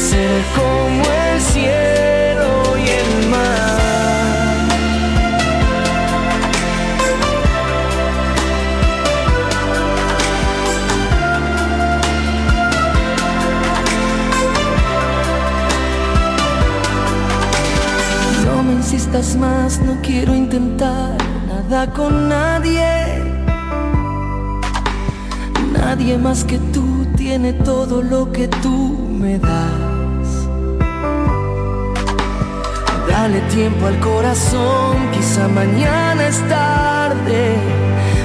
ser como el cielo y el mar. No me insistas más, no quiero intentar nada con nadie. Nadie más que tú tiene todo lo que tú me das. Dale tiempo al corazón, quizá mañana es tarde.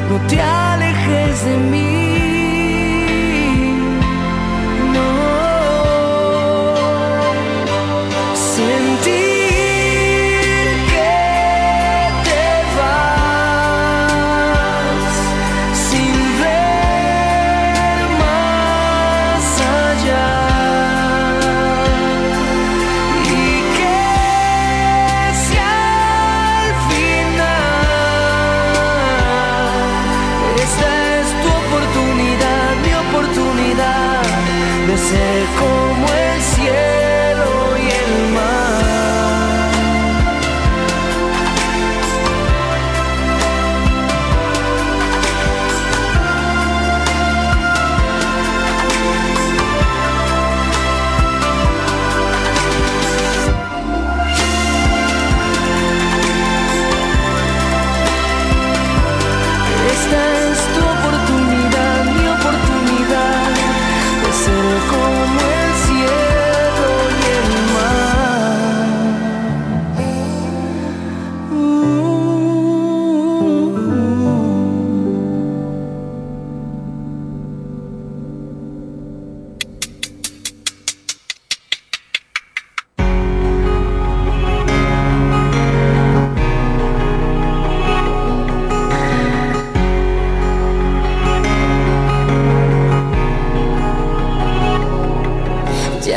No te alejes de mí.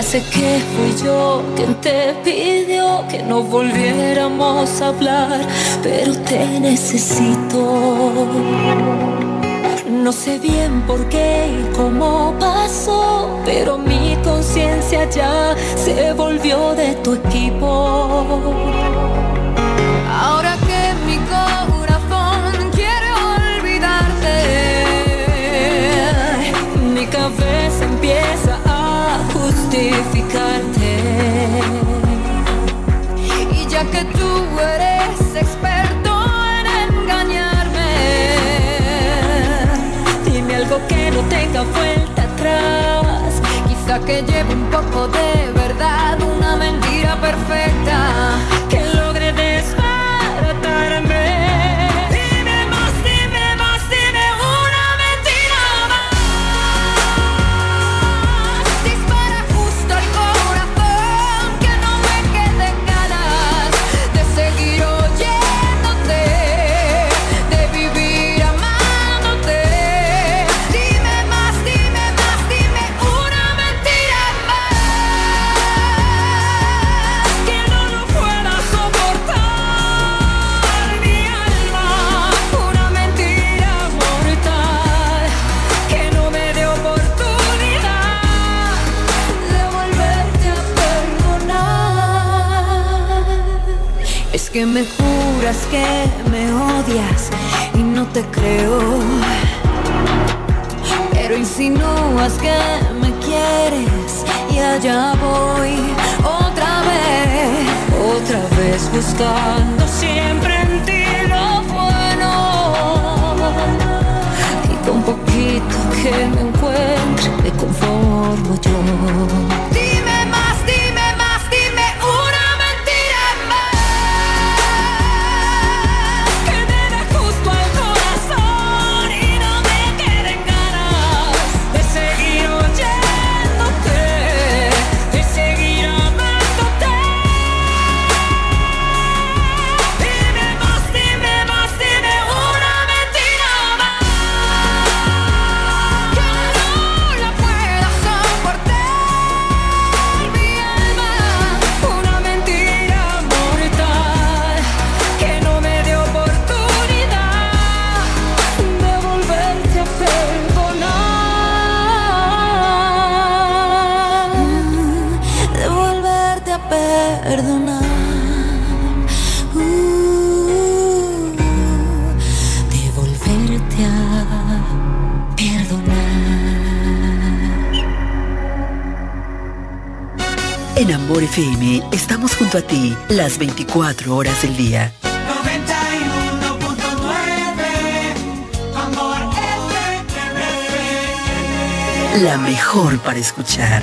Sé que fui yo quien te pidió que no volviéramos a hablar, pero te necesito. No sé bien por qué y cómo pasó, pero mi conciencia ya se volvió de tu equipo. Y ya que tú eres experto en engañarme, dime algo que no tenga vuelta atrás. Quizá que lleve un poco de verdad, una mentira perfecta que me odias y no te creo. Pero insinúas que me quieres y allá voy otra vez, otra vez buscando siempre en ti lo bueno. Y con poquito que me encuentre me conformo yo. FM, estamos junto a ti las 24 horas del día. 91.9 Amor La mejor para escuchar.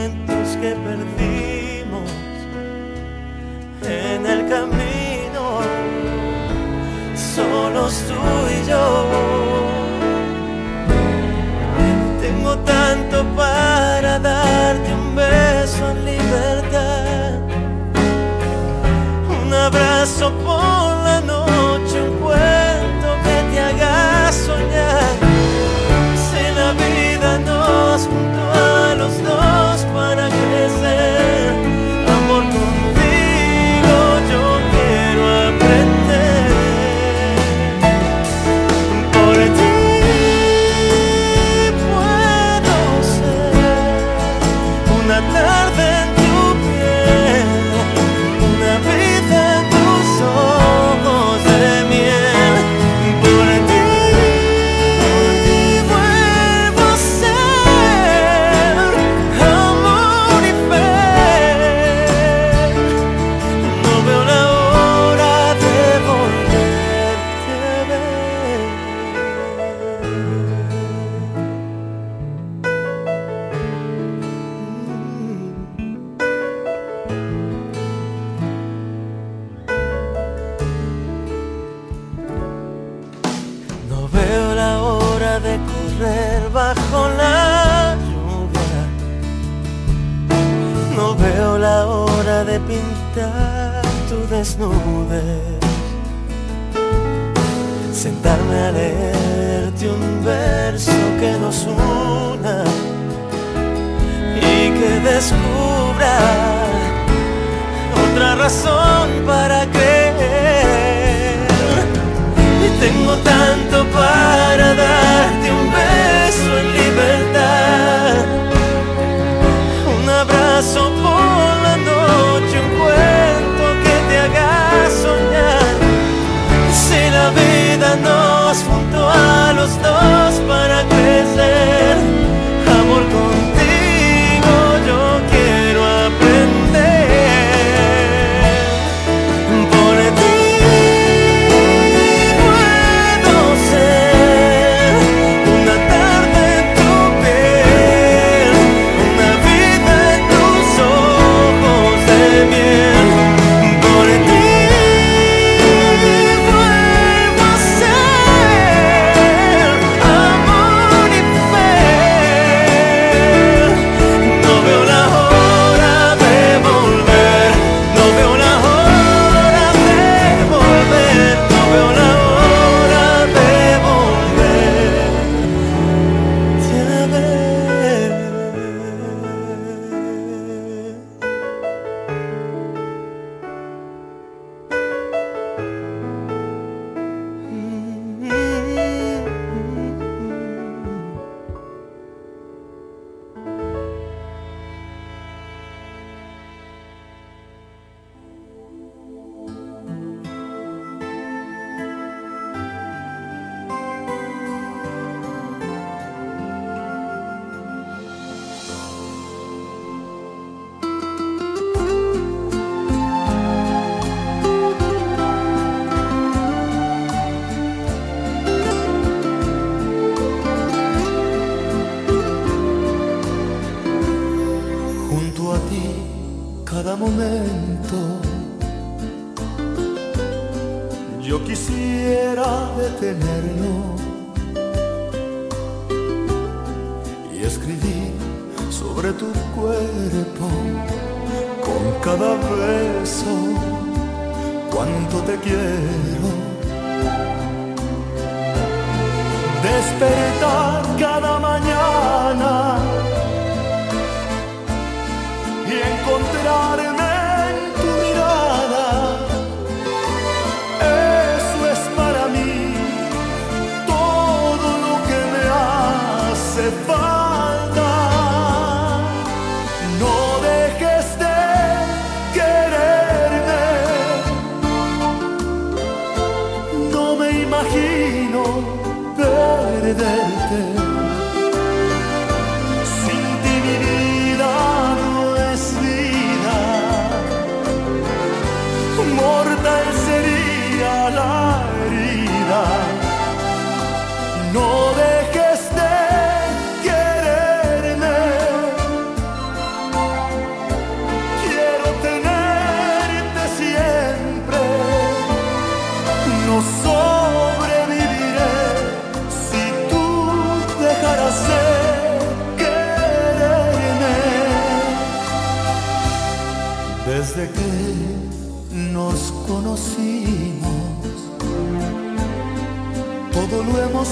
en el camino, solos tú y yo. Tengo tanto para darte un beso en libertad, un abrazo razón para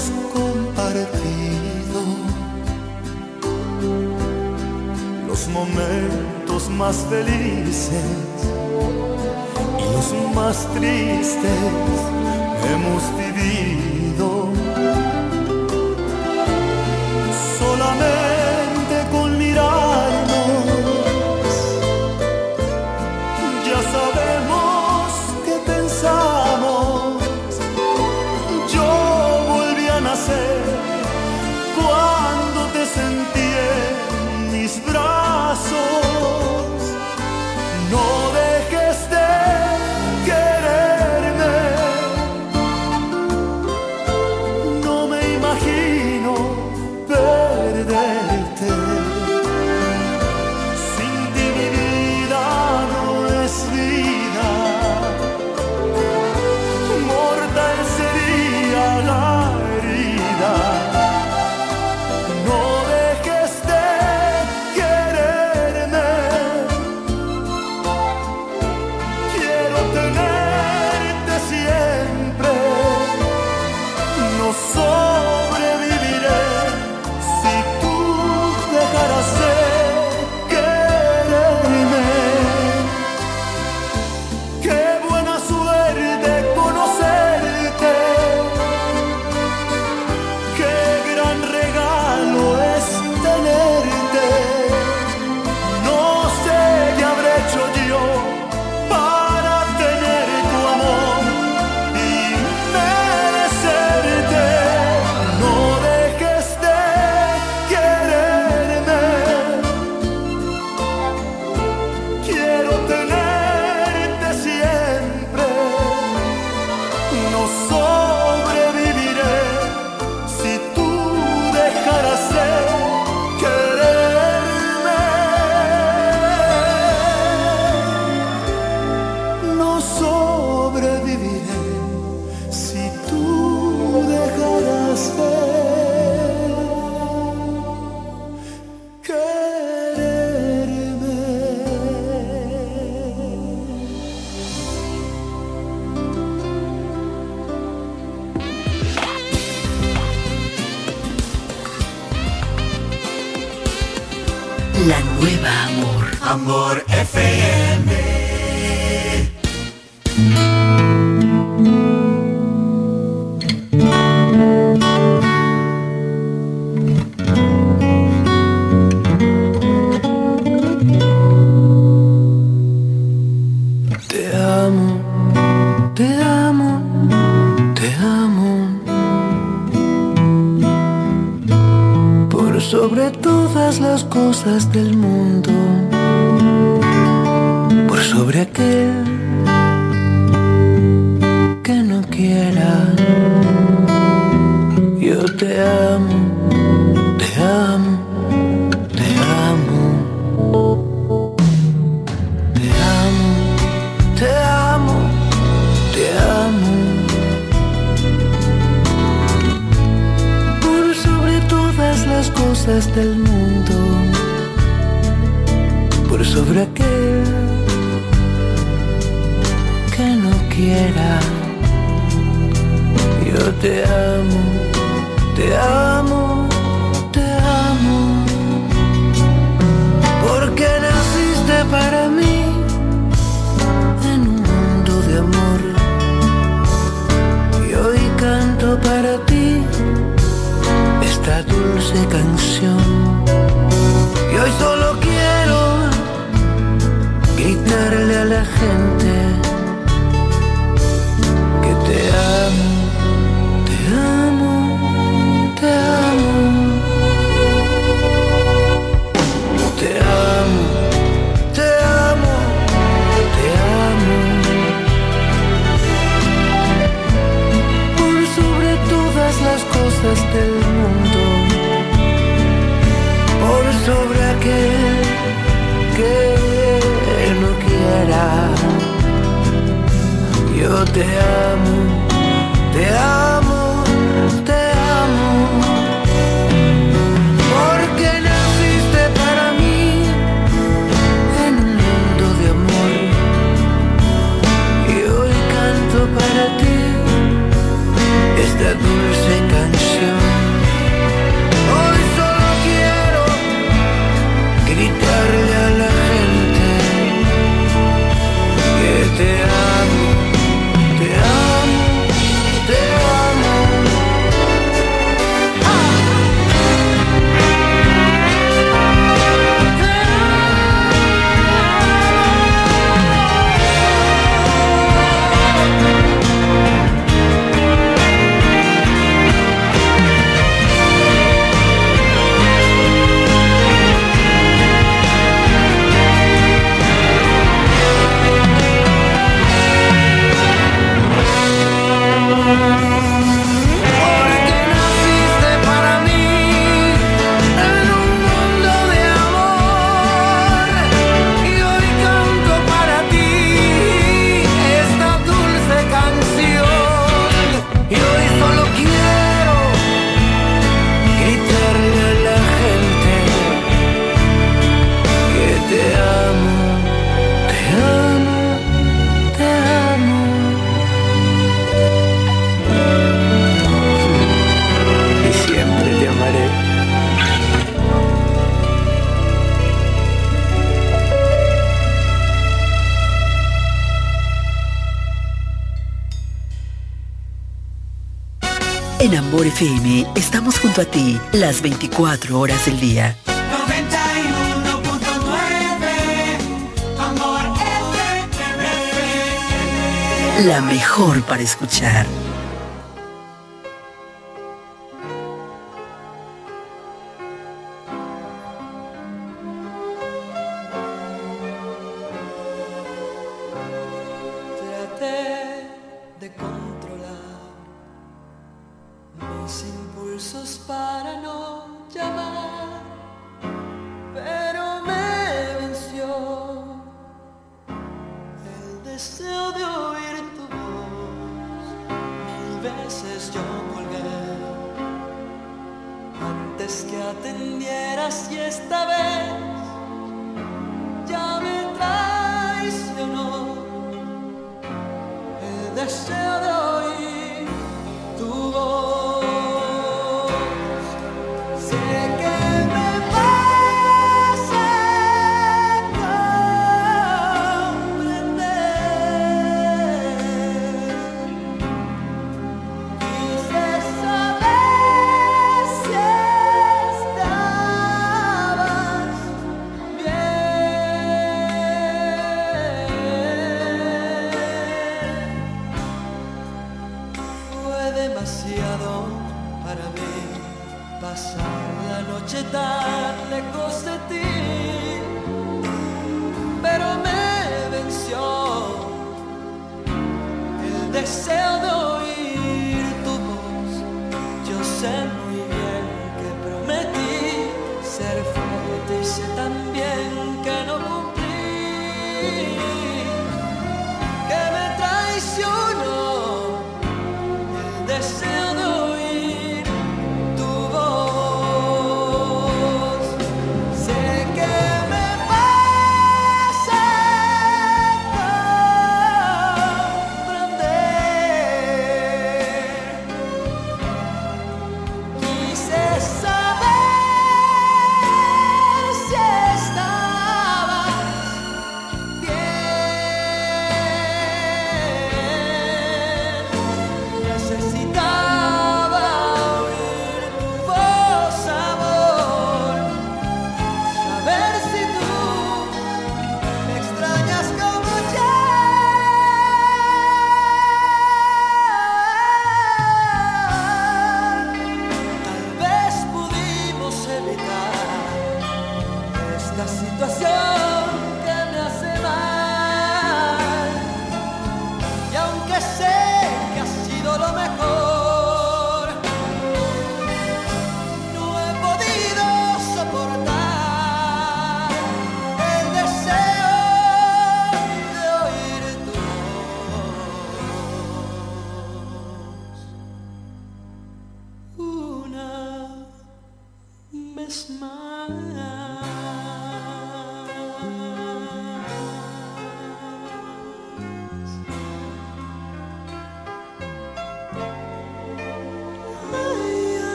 hemos compartido los momentos más felices y los más tristes hemos vivido. sobre todas las cosas del mundo, por sobre aquel del mundo por sobre aquel que no quiera. Yo te amo, te amo, te amo, porque naciste para mí en un mundo de amor. Y hoy canto para ti esta dulce canción. Solo quiero gritarle a la gente que te amo, te amo, te amo. Te amo, te amo, te amo. Por sobre todas las cosas del Yo te amo, te amo, te amo. Porque naciste para mí en un mundo de amor. Y hoy canto para ti esta dulce FM estamos junto a ti las 24 horas del día. 91.9 Amor FM. La mejor para escuchar.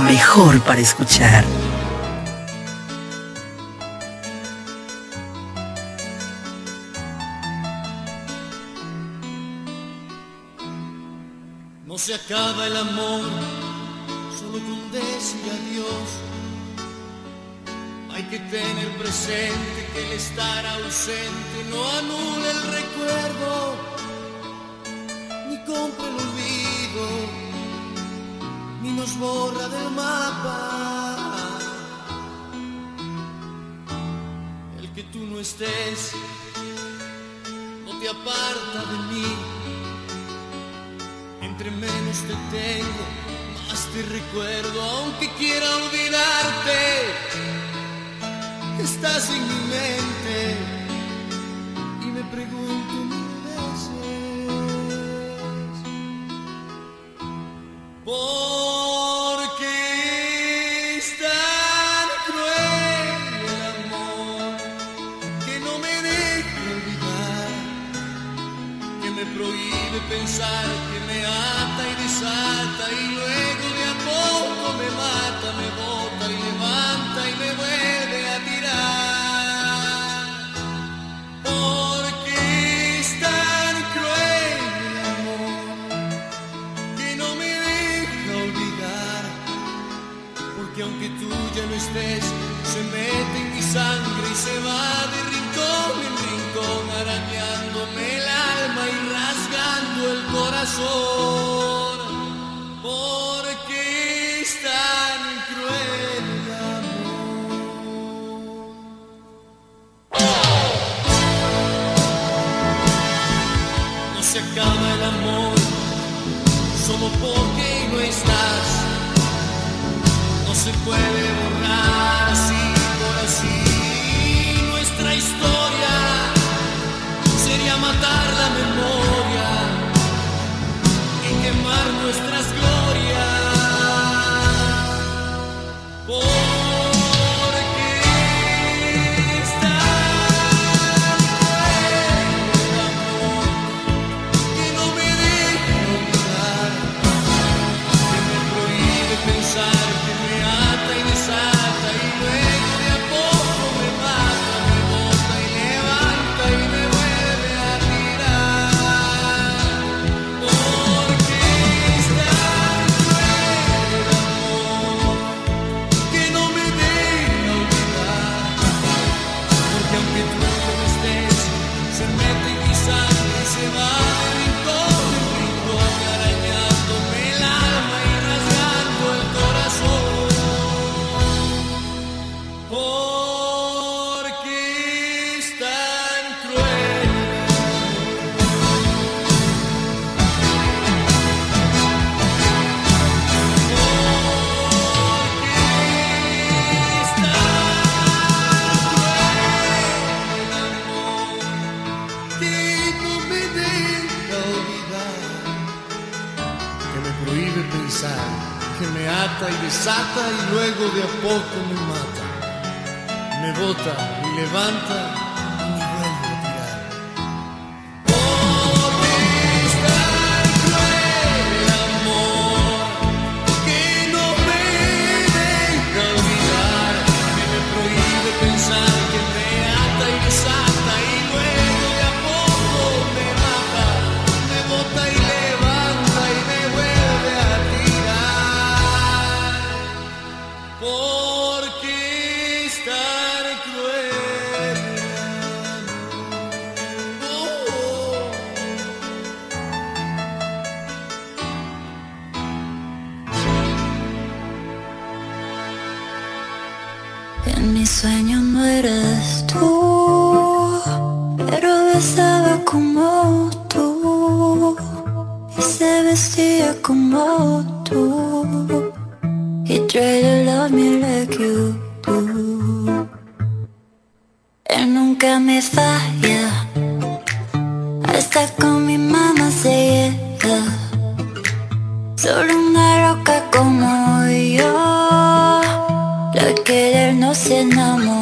Mejor para escuchar. pensar que porque es tan cruel el amor. No se acaba el amor, solo porque no estás, no se puede. desata y luego de a poco me mata. Me bota, levanta eres tú, pero besaba como tú y se vestía como tú. He tried to love me like you do. Él nunca me falla, hasta con mi mamá se llega. Solo una roca como yo, la que él no se enamora.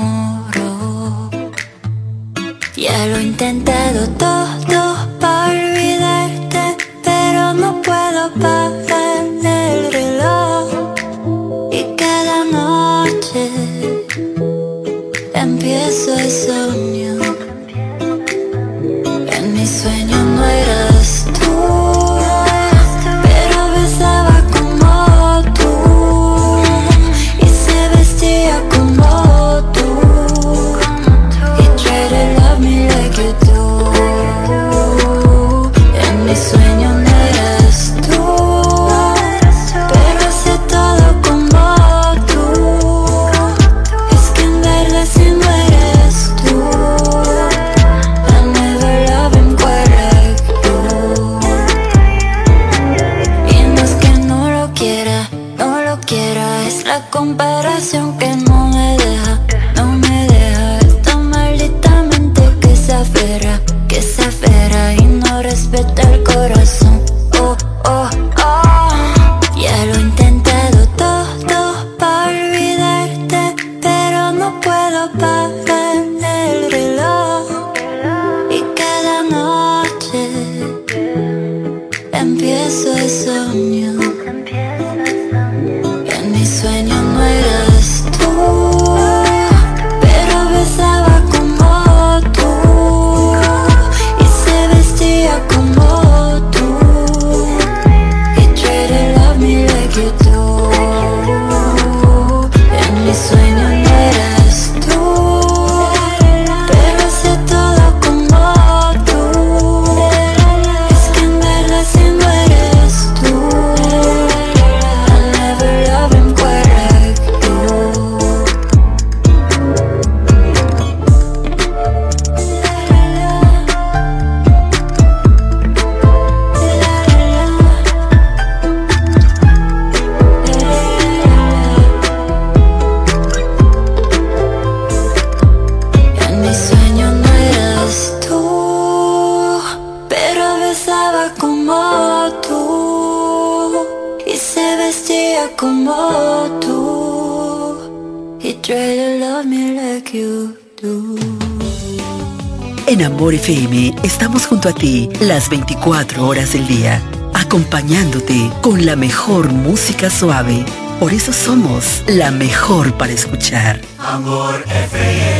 En Amor FM estamos junto a ti las 24 horas del día, acompañándote con la mejor música suave. Por eso somos la mejor para escuchar. Amor FM.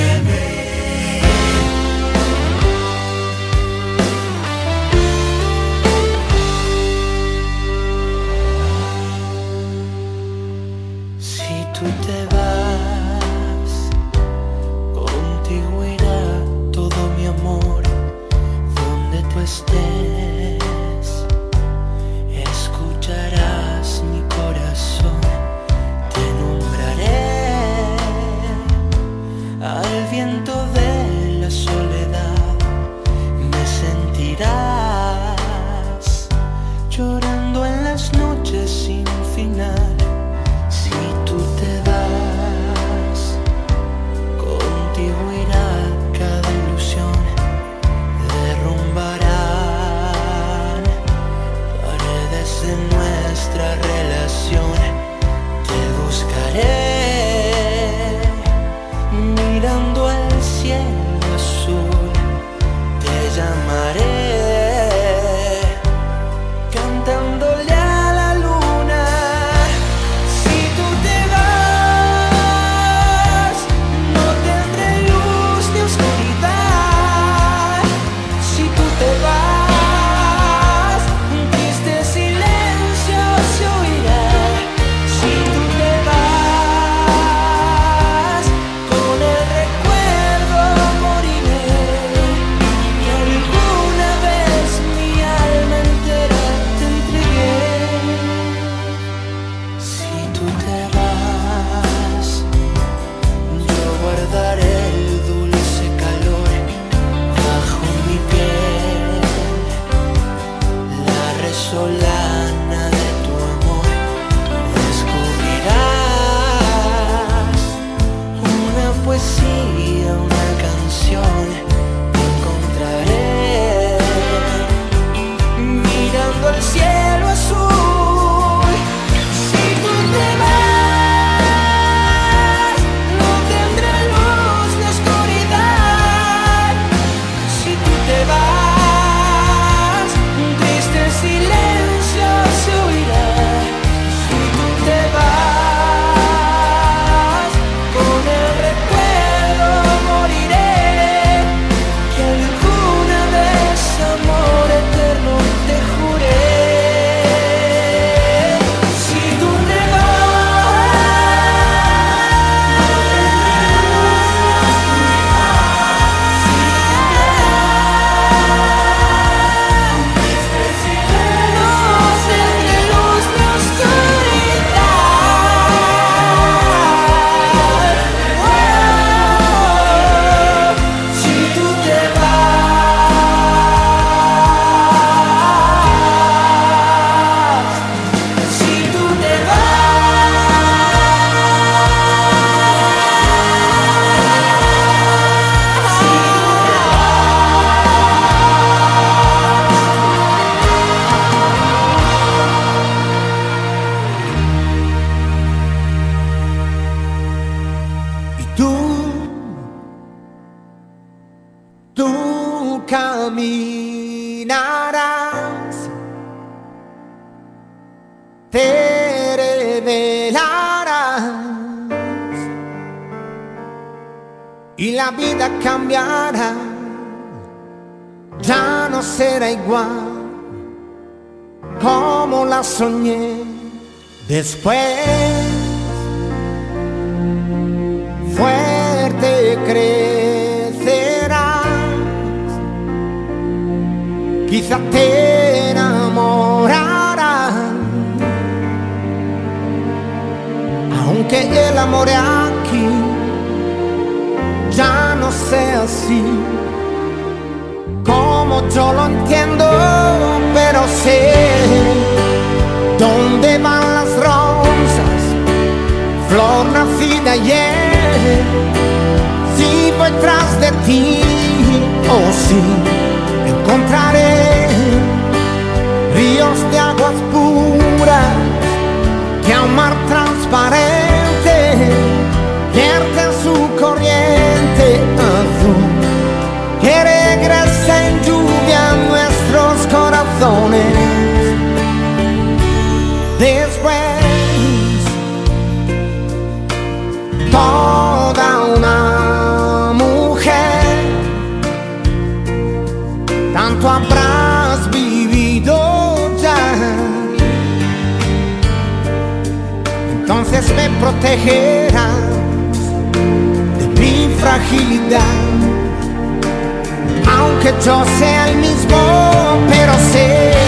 Después fuerte crecerás, quizás te enamorarás, aunque el amor aquí ya no sea así como yo lo entiendo, pero sé dónde va. vida ayer. Si voy tras de ti, oh sí, encontraré ríos de aguas puras que a mar Protegerás de mi fragilidad. Aunque yo sea el mismo, pero sé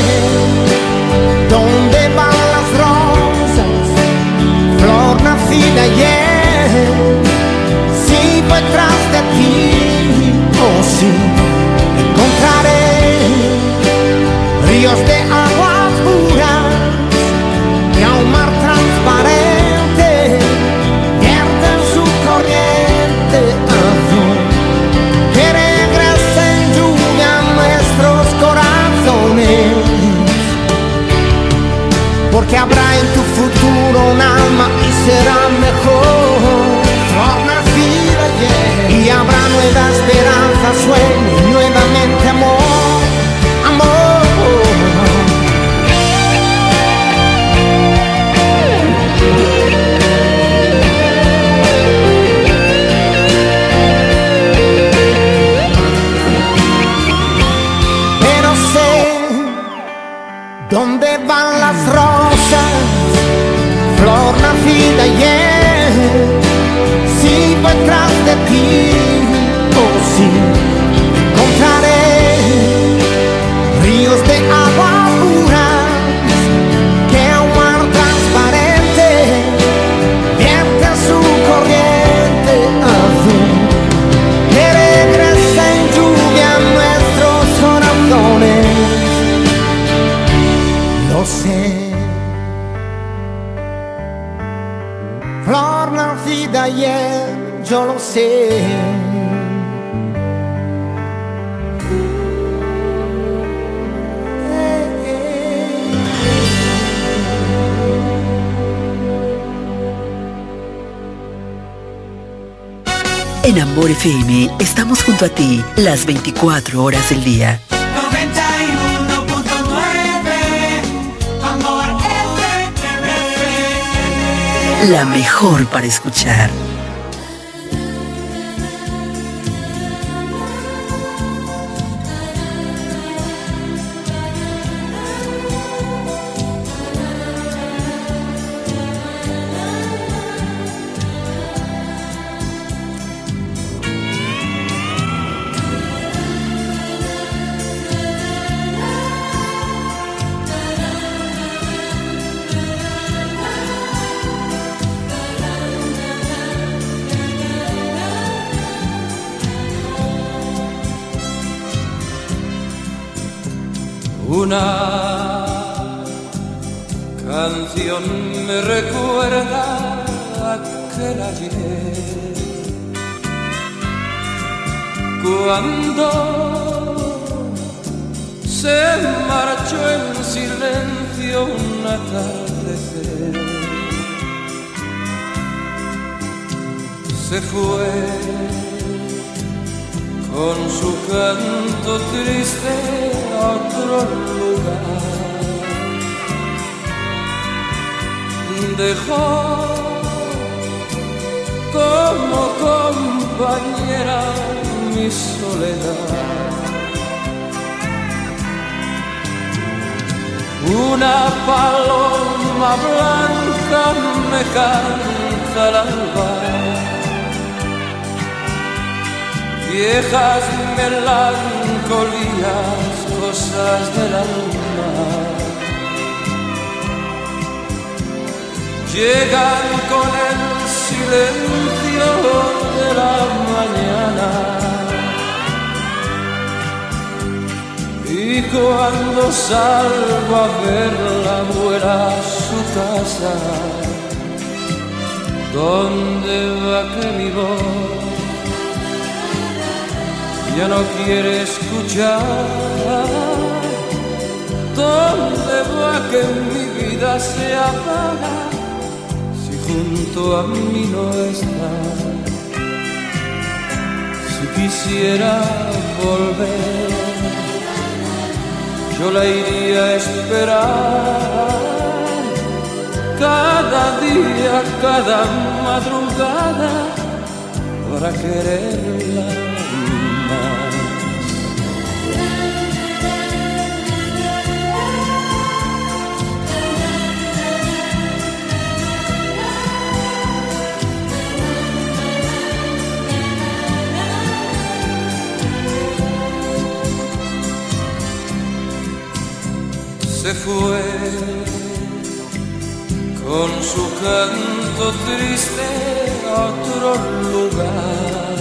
las 24 horas del día. 91.9 Amor FM. La mejor para escuchar. Se marchó en silencio un atardecer. Se fue con su canto triste a otro lugar. Dejó como compañera mi soledad. Una paloma blanca me canta al alba viejas melancolías, cosas del alma. Llegan con el silencio de la mañana. Y cuando salgo a verla vuela a su casa, ¿dónde va que mi voz? ya no quiere escuchar. ¿Dónde va que mi vida se apaga si junto a mí no está? Si quisiera volver yo la iría a esperar. Cada día, cada madrugada para quererla fue con su canto triste a otro lugar.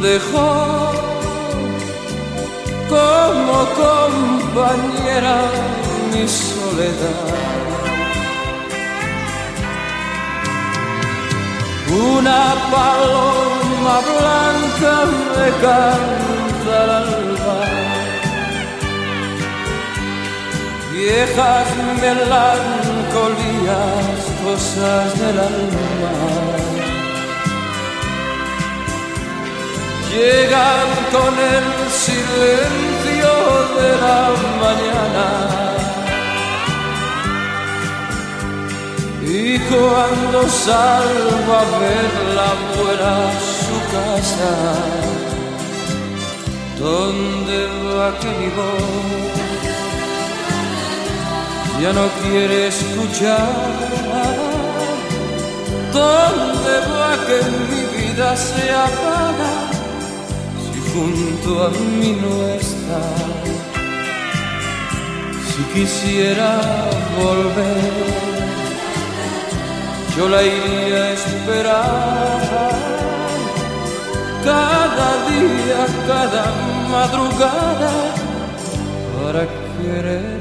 Dejó como compañera mi soledad. Una paloma blanca me canta al viejas melancolías, cosas del alma. Llegan con el silencio de la mañana. Y cuando salgo a verla fuera su casa, ¿dónde va que mi? Ya no quiere escuchar. ¿Dónde va que mi vida se apaga si junto a mí no está? Si quisiera volver, yo la iría a esperar. Cada día, cada madrugada, para quererla.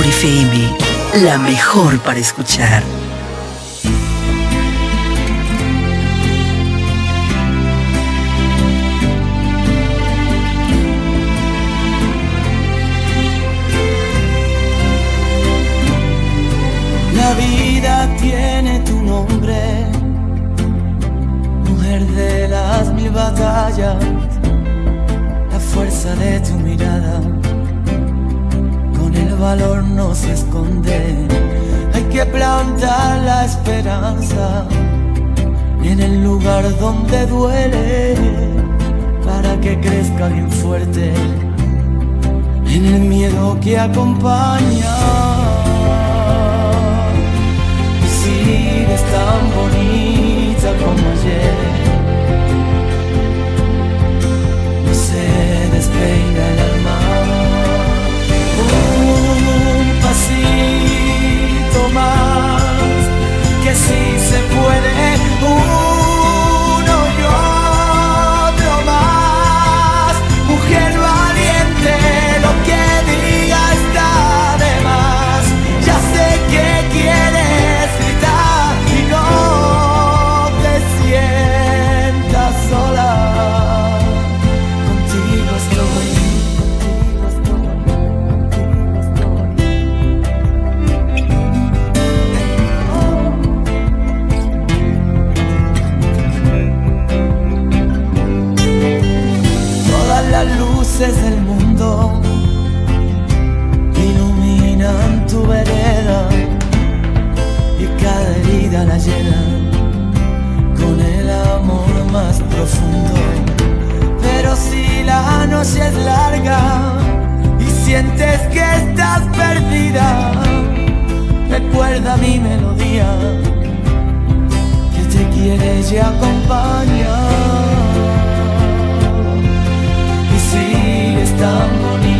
Amor FM, la mejor para escuchar. La vida tiene tu nombre, mujer de las mil batallas, la fuerza de tu mirada, valor no se esconde. Hay que plantar la esperanza en el lugar donde duele, para que crezca bien fuerte en el miedo que acompaña. Pasito más, que sí se puede. Uno y otro más. Mujer valiente, Pero si la noche es larga y sientes que estás perdida, recuerda mi melodía que te quiere y acompaña. Y sigues tan bonita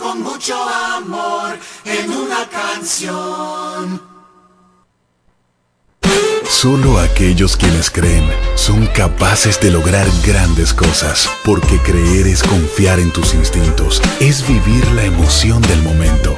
con mucho amor en una canción. Solo aquellos quienes creen son capaces de lograr grandes cosas, porque creer es confiar en tus instintos, es vivir la emoción del momento,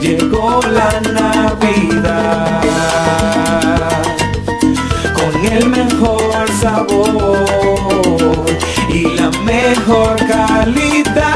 llegó la Navidad. Con el mejor sabor y la mejor calidad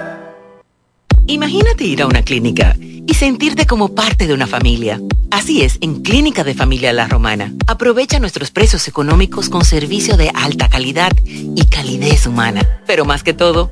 Imagínate ir a una clínica y sentirte como parte de una familia. Así es, en Clínica de Familia La Romana. Aprovecha nuestros precios económicos con servicio de alta calidad y calidez humana. Pero más que todo,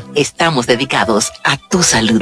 Estamos dedicados a tu salud.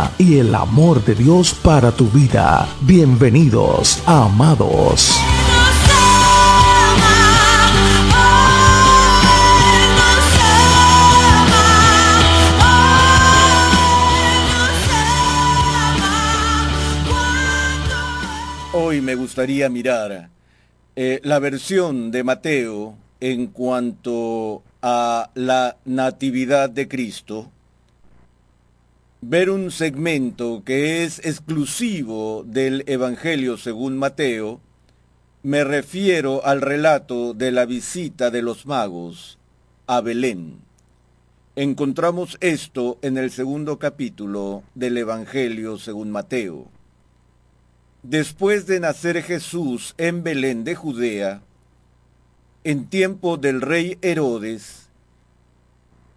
y el amor de Dios para tu vida. Bienvenidos Amados. Hoy me gustaría mirar eh, la versión de Mateo en cuanto a la natividad de Cristo, ver un segmento que es exclusivo del Evangelio según Mateo, me refiero al relato de la visita de los magos a Belén. Encontramos esto en el segundo capítulo del Evangelio según Mateo. Después de nacer Jesús en Belén de Judea, en tiempo del rey Herodes,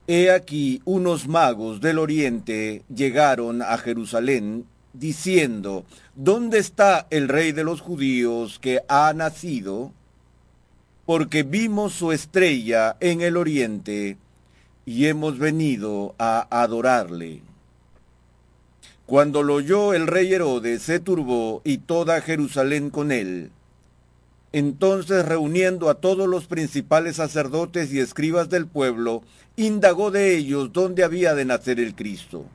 he aquí unos magos del oriente llegaron a Jerusalén diciendo, ¿dónde está el rey de los judíos que ha nacido? Porque vimos su estrella en el oriente y hemos venido a adorarle. Cuando lo oyó el rey Herodes, se turbó y toda Jerusalén con él. Entonces, reuniendo a todos los principales sacerdotes y escribas del pueblo, indagó de ellos dónde había de nacer el Cristo.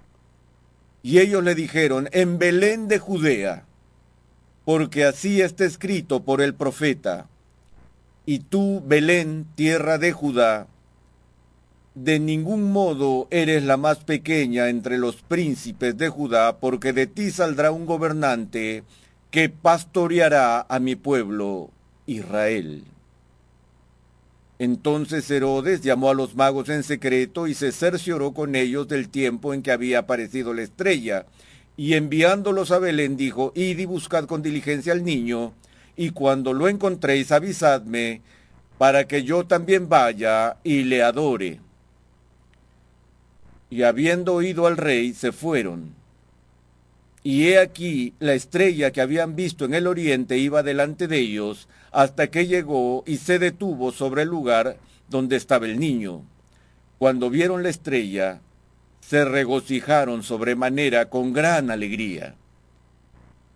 Y ellos le dijeron, en Belén de Judea, porque así está escrito por el profeta. Y tú, Belén, tierra de Judá, de ningún modo eres la más pequeña entre los príncipes de Judá, porque de ti saldrá un gobernante que pastoreará a mi pueblo Israel. Entonces Herodes llamó a los magos en secreto y se cercioró con ellos del tiempo en que había aparecido la estrella, y enviándolos a Belén dijo, Id y buscad con diligencia al niño, y cuando lo encontréis avisadme, para que yo también vaya y le adore. Y habiendo oído al rey, se fueron. Y he aquí la estrella que habían visto en el oriente iba delante de ellos, hasta que llegó y se detuvo sobre el lugar donde estaba el niño. Cuando vieron la estrella, se regocijaron sobremanera con gran alegría.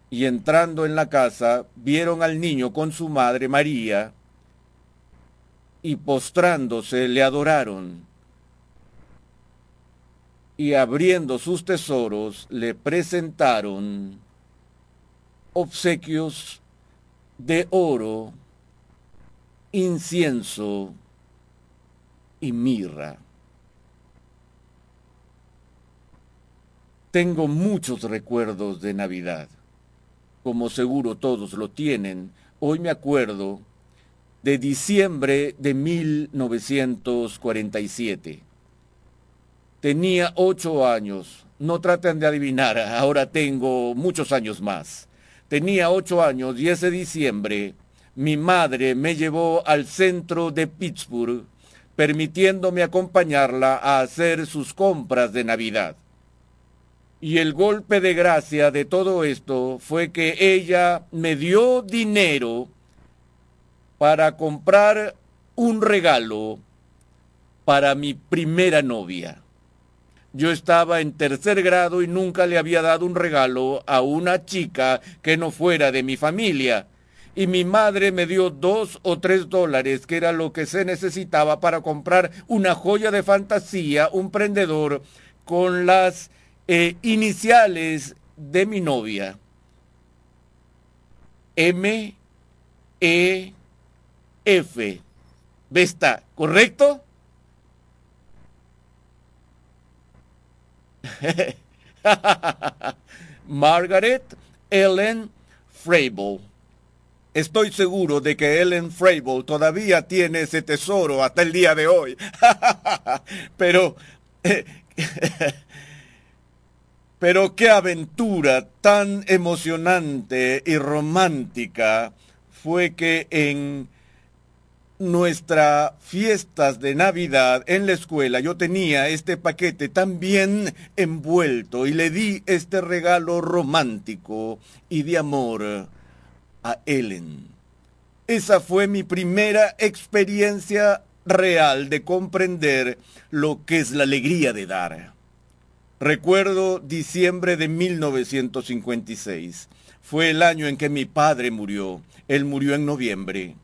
Y entrando en la casa, vieron al niño con su madre María, y postrándose le adoraron y abriendo sus tesoros le presentaron obsequios de oro, incienso y mirra. Tengo muchos recuerdos de Navidad. Como seguro todos lo tienen, hoy me acuerdo de diciembre de 1947. Tenía ocho años. No traten de adivinar, ahora tengo muchos años más. Tenía ocho años y ese diciembre mi madre me llevó al centro de Pittsburgh, permitiéndome acompañarla a hacer sus compras de Navidad. Y el golpe de gracia de todo esto fue que ella me dio dinero para comprar un regalo para mi primera novia. Yo estaba en tercer grado y nunca le había dado un regalo a una chica que no fuera de mi familia. Y mi madre me dio dos o tres dólares, que era lo que se necesitaba para comprar una joya de fantasía, un prendedor, con las eh, iniciales de mi novia. M, E, F. Vesta, ¿correcto? Margaret Ellen Frable. Estoy seguro de que Ellen Frable todavía tiene ese tesoro hasta el día de hoy. Pero Pero qué aventura tan emocionante y romántica fue que en nuestras fiestas de Navidad en la escuela yo tenía este paquete tan bien envuelto y le di este regalo romántico y de amor a Ellen. Esa fue mi primera experiencia real de comprender lo que es la alegría de dar. Recuerdo diciembre de 1956. Fue el año en que mi padre murió. Él murió en noviembre.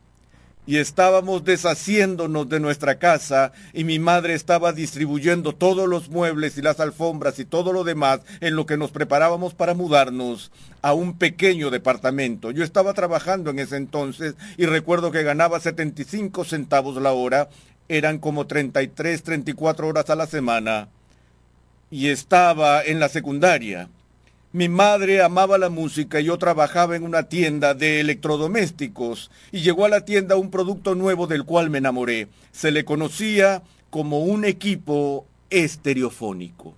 Y estábamos deshaciéndonos de nuestra casa y mi madre estaba distribuyendo todos los muebles y las alfombras y todo lo demás en lo que nos preparábamos para mudarnos a un pequeño departamento. Yo estaba trabajando en ese entonces y recuerdo que ganaba 75 centavos la hora. Eran como 33, 34 horas a la semana y estaba en la secundaria. Mi madre amaba la música y yo trabajaba en una tienda de electrodomésticos y llegó a la tienda un producto nuevo del cual me enamoré. Se le conocía como un equipo estereofónico.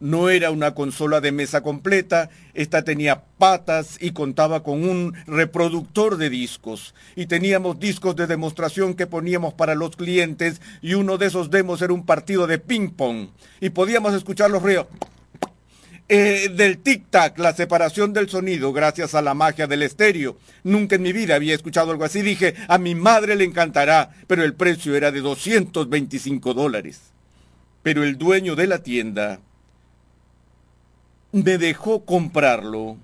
No era una consola de mesa completa, esta tenía patas y contaba con un reproductor de discos. Y teníamos discos de demostración que poníamos para los clientes y uno de esos demos era un partido de ping-pong. Y podíamos escuchar los ríos eh, del tic-tac, la separación del sonido gracias a la magia del estéreo. Nunca en mi vida había escuchado algo así. Dije, a mi madre le encantará, pero el precio era de 225 dólares. Pero el dueño de la tienda me dejó comprarlo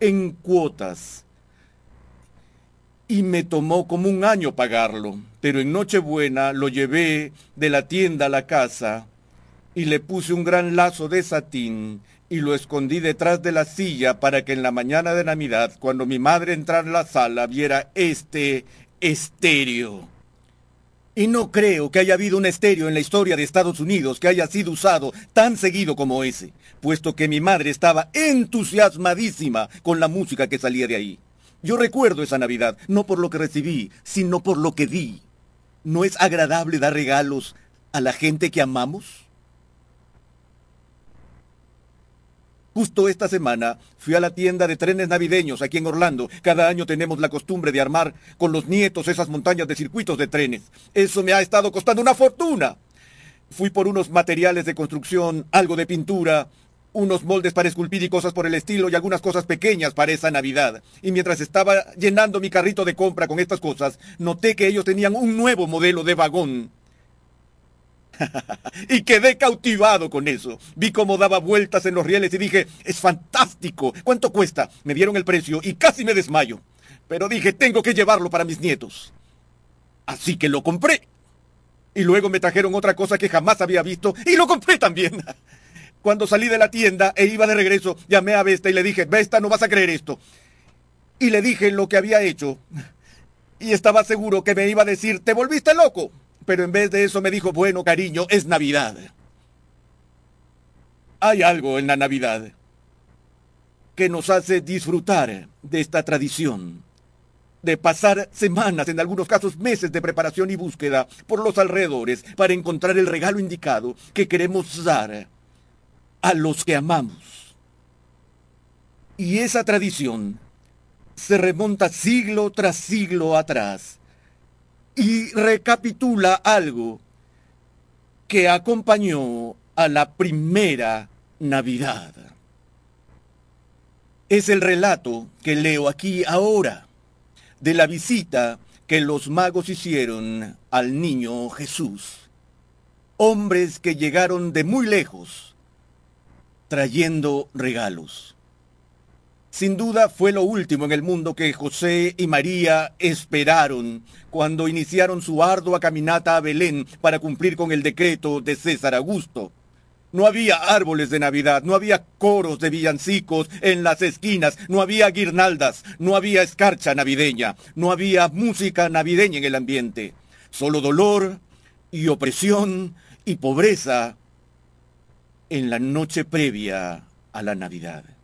en cuotas y me tomó como un año pagarlo, pero en Nochebuena lo llevé de la tienda a la casa y le puse un gran lazo de satín y lo escondí detrás de la silla para que en la mañana de Navidad, cuando mi madre entrara en la sala, viera este estéreo. Y no creo que haya habido un estéreo en la historia de Estados Unidos que haya sido usado tan seguido como ese, puesto que mi madre estaba entusiasmadísima con la música que salía de ahí. Yo recuerdo esa Navidad, no por lo que recibí, sino por lo que di. ¿No es agradable dar regalos a la gente que amamos? Justo esta semana fui a la tienda de trenes navideños aquí en Orlando. Cada año tenemos la costumbre de armar con los nietos esas montañas de circuitos de trenes. Eso me ha estado costando una fortuna. Fui por unos materiales de construcción, algo de pintura, unos moldes para esculpir y cosas por el estilo y algunas cosas pequeñas para esa Navidad. Y mientras estaba llenando mi carrito de compra con estas cosas, noté que ellos tenían un nuevo modelo de vagón y quedé cautivado con eso. Vi cómo daba vueltas en los rieles y dije, es fantástico. ¿Cuánto cuesta? Me dieron el precio y casi me desmayo. Pero dije, tengo que llevarlo para mis nietos. Así que lo compré. Y luego me trajeron otra cosa que jamás había visto y lo compré también. Cuando salí de la tienda e iba de regreso, llamé a Vesta y le dije, Vesta, no vas a creer esto. Y le dije lo que había hecho. Y estaba seguro que me iba a decir, te volviste loco pero en vez de eso me dijo, bueno, cariño, es Navidad. Hay algo en la Navidad que nos hace disfrutar de esta tradición, de pasar semanas, en algunos casos meses de preparación y búsqueda por los alrededores para encontrar el regalo indicado que queremos dar a los que amamos. Y esa tradición se remonta siglo tras siglo atrás y recapitula algo que acompañó a la primera Navidad. Es el relato que leo aquí ahora de la visita que los magos hicieron al niño Jesús. Hombres que llegaron de muy lejos trayendo regalos. Sin duda fue lo último en el mundo que José y María esperaron cuando iniciaron su ardua caminata a Belén para cumplir con el decreto de César Augusto. No había árboles de Navidad, no había coros de villancicos en las esquinas, no había guirnaldas, no había escarcha navideña, no había música navideña en el ambiente. Solo dolor y opresión y pobreza en la noche previa a la Navidad.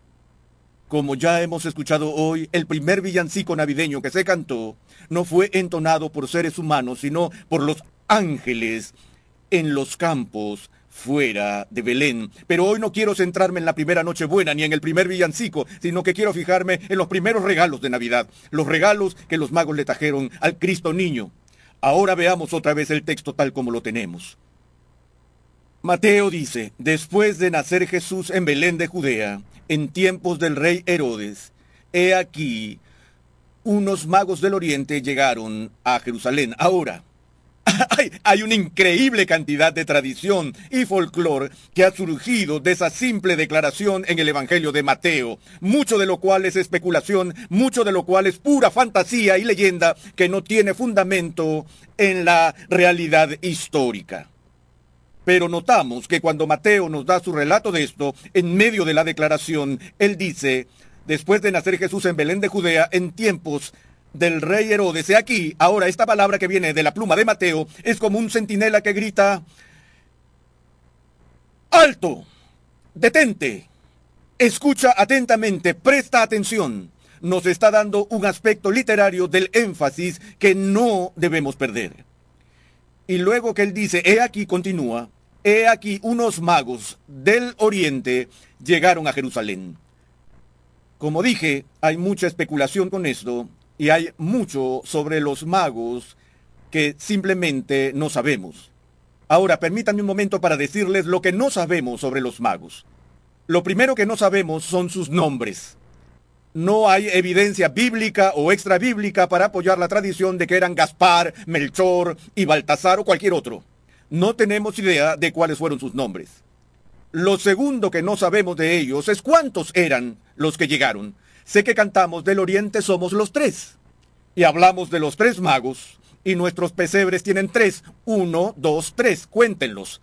Como ya hemos escuchado hoy, el primer villancico navideño que se cantó no fue entonado por seres humanos, sino por los ángeles en los campos fuera de Belén. Pero hoy no quiero centrarme en la primera Nochebuena ni en el primer villancico, sino que quiero fijarme en los primeros regalos de Navidad, los regalos que los magos le trajeron al Cristo niño. Ahora veamos otra vez el texto tal como lo tenemos. Mateo dice, después de nacer Jesús en Belén de Judea, en tiempos del rey Herodes, he aquí, unos magos del oriente llegaron a Jerusalén. Ahora, hay, una increíble cantidad de tradición y folclore que ha surgido de esa simple declaración en el Evangelio de Mateo, mucho de lo cual es especulación, mucho de lo cual es pura fantasía y leyenda que no tiene fundamento en la realidad histórica. Pero notamos que cuando Mateo nos da su relato de esto, en medio de la declaración, él dice, después de nacer Jesús en Belén de Judea, en tiempos del rey Herodes. He aquí, ahora esta palabra que viene de la pluma de Mateo es como un centinela que grita, alto, detente, escucha atentamente, presta atención. Nos está dando un aspecto literario del énfasis que no debemos perder. Y luego que él dice, he aquí, continúa, he aquí unos magos del oriente llegaron a Jerusalén. Como dije, hay mucha especulación con esto y hay mucho sobre los magos que simplemente no sabemos. Ahora, permítanme un momento para decirles lo que no sabemos sobre los magos. Lo primero que no sabemos son sus nombres no hay evidencia bíblica o extra bíblica para apoyar la tradición de que eran Gaspar, Melchor y Baltasar o cualquier otro. No tenemos idea de cuáles fueron sus nombres. Lo segundo que no sabemos de ellos es cuántos eran los que llegaron. Sé que cantamos del Oriente somos los tres. Y hablamos de los tres magos. Y nuestros pesebres tienen tres. Uno, dos, tres. Cuéntenlos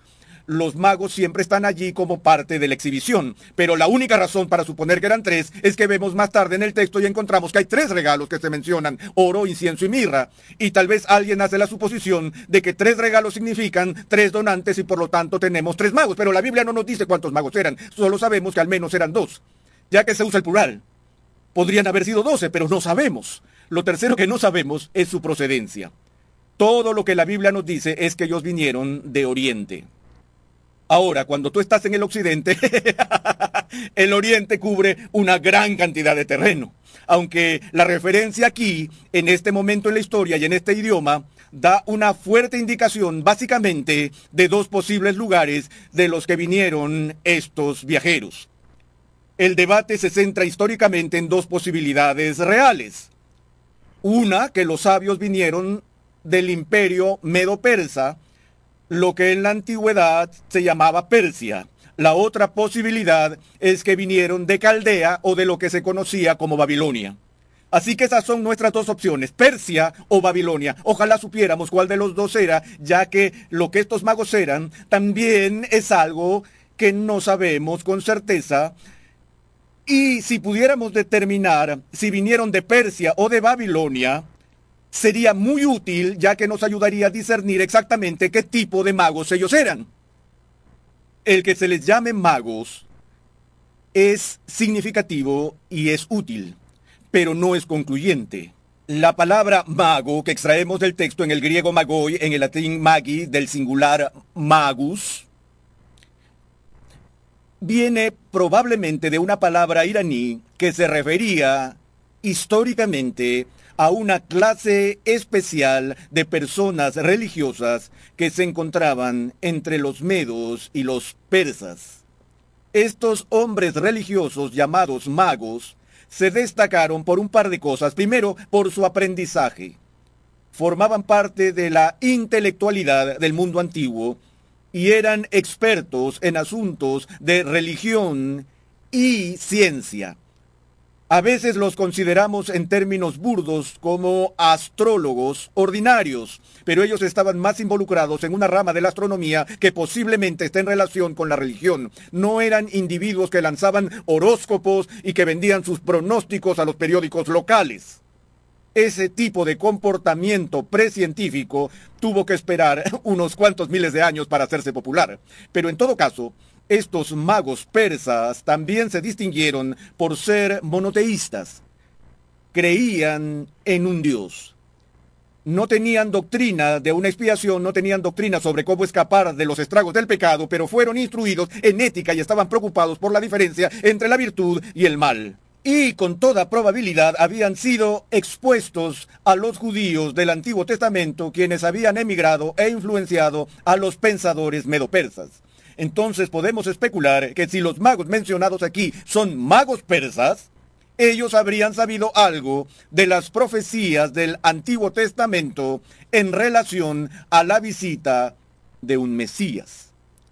los magos siempre están allí como parte de la exhibición. Pero la única razón para suponer que eran tres es que vemos más tarde en el texto y encontramos que hay tres regalos que se mencionan, oro, incienso y mirra. Y tal vez alguien hace la suposición de que tres regalos significan tres donantes y por lo tanto tenemos tres magos. Pero la Biblia no nos dice cuántos magos eran, solo sabemos que al menos eran dos, ya que se usa el plural. Podrían haber sido doce, pero no sabemos. Lo tercero que no sabemos es su procedencia. Todo lo que la Biblia nos dice es que ellos vinieron de Oriente. Ahora, cuando tú estás en el occidente, el oriente cubre una gran cantidad de terreno. Aunque la referencia aquí, en este momento en la historia y en este idioma, da una fuerte indicación básicamente de dos posibles lugares de los que vinieron estos viajeros. El debate se centra históricamente en dos posibilidades reales. Una, que los sabios vinieron del imperio medo-persa, lo que en la antigüedad se llamaba Persia. La otra posibilidad es que vinieron de Caldea o de lo que se conocía como Babilonia. Así que esas son nuestras dos opciones, Persia o Babilonia. Ojalá supiéramos cuál de los dos era, ya que lo que estos magos eran también es algo que no sabemos con certeza. Y si pudiéramos determinar si vinieron de Persia o de Babilonia, sería muy útil ya que nos ayudaría a discernir exactamente qué tipo de magos ellos eran. El que se les llame magos es significativo y es útil, pero no es concluyente. La palabra mago que extraemos del texto en el griego magoi, en el latín magi, del singular magus, viene probablemente de una palabra iraní que se refería históricamente a una clase especial de personas religiosas que se encontraban entre los medos y los persas. Estos hombres religiosos llamados magos se destacaron por un par de cosas. Primero, por su aprendizaje. Formaban parte de la intelectualidad del mundo antiguo y eran expertos en asuntos de religión y ciencia. A veces los consideramos en términos burdos como astrólogos ordinarios, pero ellos estaban más involucrados en una rama de la astronomía que posiblemente está en relación con la religión. No eran individuos que lanzaban horóscopos y que vendían sus pronósticos a los periódicos locales. Ese tipo de comportamiento precientífico tuvo que esperar unos cuantos miles de años para hacerse popular. Pero en todo caso, estos magos persas también se distinguieron por ser monoteístas. Creían en un dios. No tenían doctrina de una expiación, no tenían doctrina sobre cómo escapar de los estragos del pecado, pero fueron instruidos en ética y estaban preocupados por la diferencia entre la virtud y el mal y con toda probabilidad habían sido expuestos a los judíos del Antiguo Testamento quienes habían emigrado e influenciado a los pensadores medopersas. Entonces podemos especular que si los magos mencionados aquí son magos persas, ellos habrían sabido algo de las profecías del Antiguo Testamento en relación a la visita de un Mesías.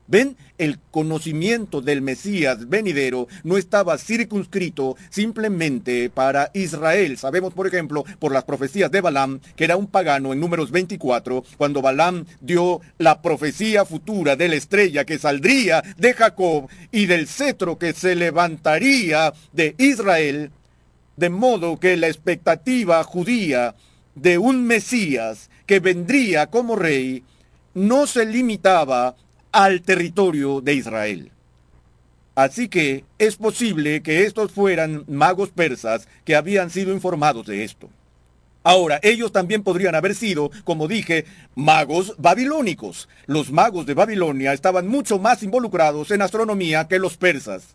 ¿Ven? El conocimiento del Mesías venidero no estaba circunscrito simplemente para Israel. Sabemos, por ejemplo, por las profecías de Balaam, que era un pagano en números 24, cuando Balaam dio la profecía futura de la estrella que saldría de Jacob y del cetro que se levantaría de Israel, de modo que la expectativa judía de un Mesías que vendría como rey no se limitaba al territorio de Israel. Así que es posible que estos fueran magos persas que habían sido informados de esto. Ahora, ellos también podrían haber sido, como dije, magos babilónicos. Los magos de Babilonia estaban mucho más involucrados en astronomía que los persas.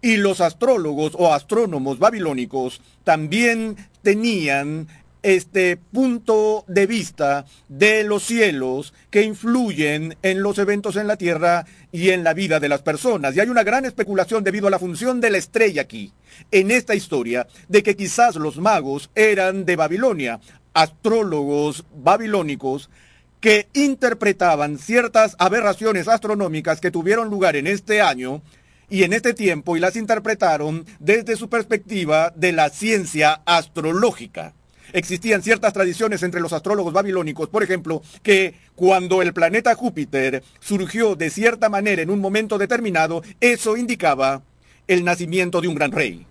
Y los astrólogos o astrónomos babilónicos también tenían este punto de vista de los cielos que influyen en los eventos en la tierra y en la vida de las personas. Y hay una gran especulación debido a la función de la estrella aquí, en esta historia, de que quizás los magos eran de Babilonia, astrólogos babilónicos que interpretaban ciertas aberraciones astronómicas que tuvieron lugar en este año y en este tiempo y las interpretaron desde su perspectiva de la ciencia astrológica existían ciertas tradiciones entre los astrólogos babilónicos, por ejemplo, que cuando el planeta Júpiter surgió de cierta manera en un momento determinado, eso indicaba el nacimiento de un gran rey.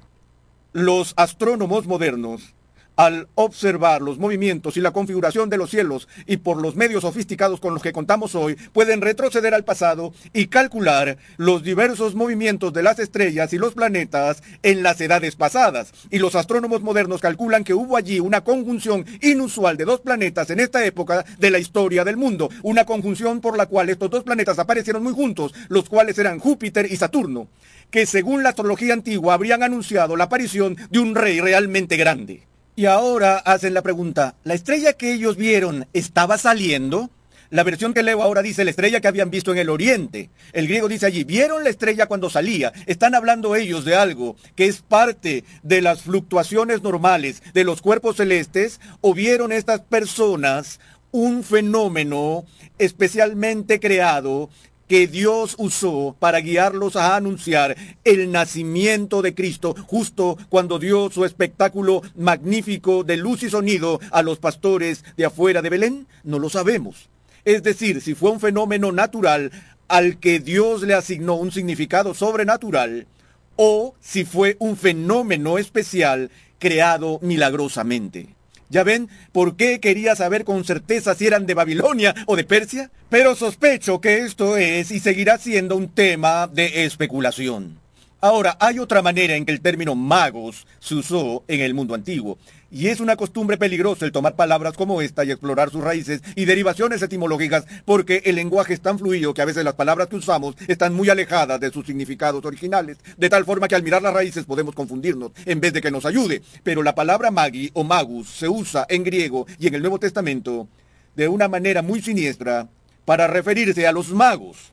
Los astrónomos modernos al observar los movimientos y la configuración de los cielos y por los medios sofisticados con los que contamos hoy, pueden retroceder al pasado y calcular los diversos movimientos de las estrellas y los planetas en las edades pasadas. Y los astrónomos modernos calculan que hubo allí una conjunción inusual de dos planetas en esta época de la historia del mundo, una conjunción por la cual estos dos planetas aparecieron muy juntos, los cuales eran Júpiter y Saturno, que según la astrología antigua habrían anunciado la aparición de un rey realmente grande. Y ahora hacen la pregunta, ¿la estrella que ellos vieron estaba saliendo? La versión que leo ahora dice la estrella que habían visto en el oriente. El griego dice allí, vieron la estrella cuando salía. Están hablando ellos de algo que es parte de las fluctuaciones normales de los cuerpos celestes o vieron estas personas un fenómeno especialmente creado que Dios usó para guiarlos a anunciar el nacimiento de Cristo justo cuando dio su espectáculo magnífico de luz y sonido a los pastores de afuera de Belén? No lo sabemos. Es decir, si fue un fenómeno natural al que Dios le asignó un significado sobrenatural, o si fue un fenómeno especial creado milagrosamente. ¿Ya ven por qué quería saber con certeza si eran de Babilonia o de Persia? Pero sospecho que esto es y seguirá siendo un tema de especulación. Ahora, hay otra manera en que el término magos se usó en el mundo antiguo, y es una costumbre peligrosa el tomar palabras como esta y explorar sus raíces y derivaciones etimológicas, porque el lenguaje es tan fluido que a veces las palabras que usamos están muy alejadas de sus significados originales, de tal forma que al mirar las raíces podemos confundirnos en vez de que nos ayude. Pero la palabra magi o magus se usa en griego y en el Nuevo Testamento de una manera muy siniestra para referirse a los magos.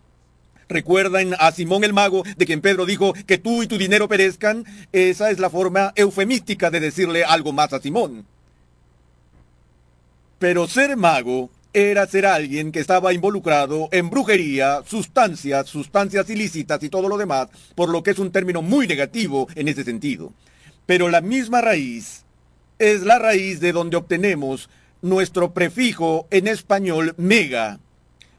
¿Recuerdan a Simón el mago, de quien Pedro dijo que tú y tu dinero perezcan? Esa es la forma eufemística de decirle algo más a Simón. Pero ser mago era ser alguien que estaba involucrado en brujería, sustancias, sustancias ilícitas y todo lo demás, por lo que es un término muy negativo en ese sentido. Pero la misma raíz es la raíz de donde obtenemos nuestro prefijo en español mega,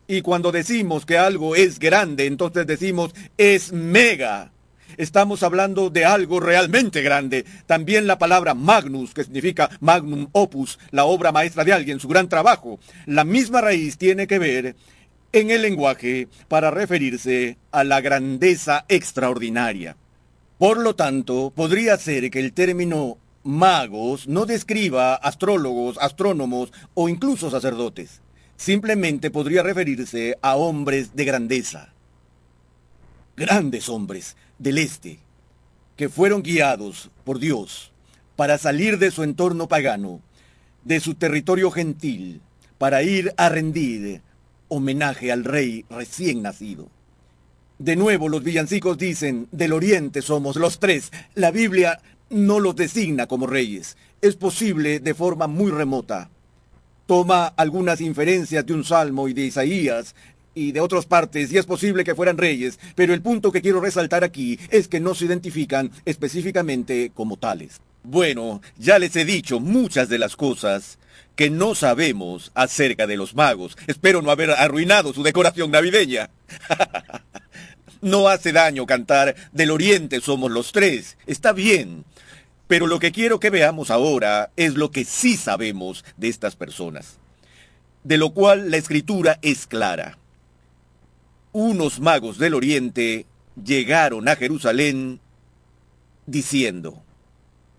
y cuando decimos que algo es grande, entonces decimos es mega. Estamos hablando de algo realmente grande. También la palabra magnus, que significa magnum opus, la obra maestra de alguien, su gran trabajo. La misma raíz tiene que ver en el lenguaje para referirse a la grandeza extraordinaria. Por lo tanto, podría ser que el término magos no describa astrólogos, astrónomos o incluso sacerdotes. Simplemente podría referirse a hombres de grandeza. Grandes hombres del este, que fueron guiados por Dios para salir de su entorno pagano, de su territorio gentil, para ir a rendir homenaje al rey recién nacido. De nuevo los villancicos dicen, del oriente somos los tres. La Biblia no los designa como reyes. Es posible de forma muy remota toma algunas inferencias de un salmo y de Isaías y de otras partes, y es posible que fueran reyes, pero el punto que quiero resaltar aquí es que no se identifican específicamente como tales. Bueno, ya les he dicho muchas de las cosas que no sabemos acerca de los magos. Espero no haber arruinado su decoración navideña. no hace daño cantar Del Oriente somos los tres. Está bien. Pero lo que quiero que veamos ahora es lo que sí sabemos de estas personas, de lo cual la escritura es clara. Unos magos del oriente llegaron a Jerusalén diciendo,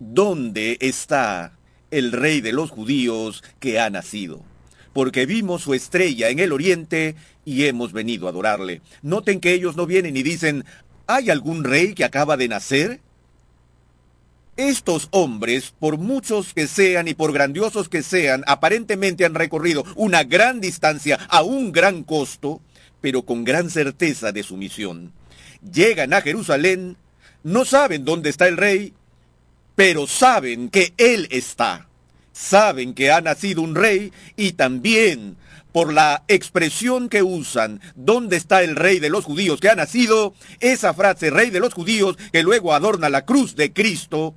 ¿dónde está el rey de los judíos que ha nacido? Porque vimos su estrella en el oriente y hemos venido a adorarle. Noten que ellos no vienen y dicen, ¿hay algún rey que acaba de nacer? Estos hombres, por muchos que sean y por grandiosos que sean, aparentemente han recorrido una gran distancia a un gran costo, pero con gran certeza de su misión. Llegan a Jerusalén, no saben dónde está el rey, pero saben que Él está. Saben que ha nacido un rey y también por la expresión que usan, ¿dónde está el rey de los judíos que ha nacido? Esa frase, rey de los judíos, que luego adorna la cruz de Cristo,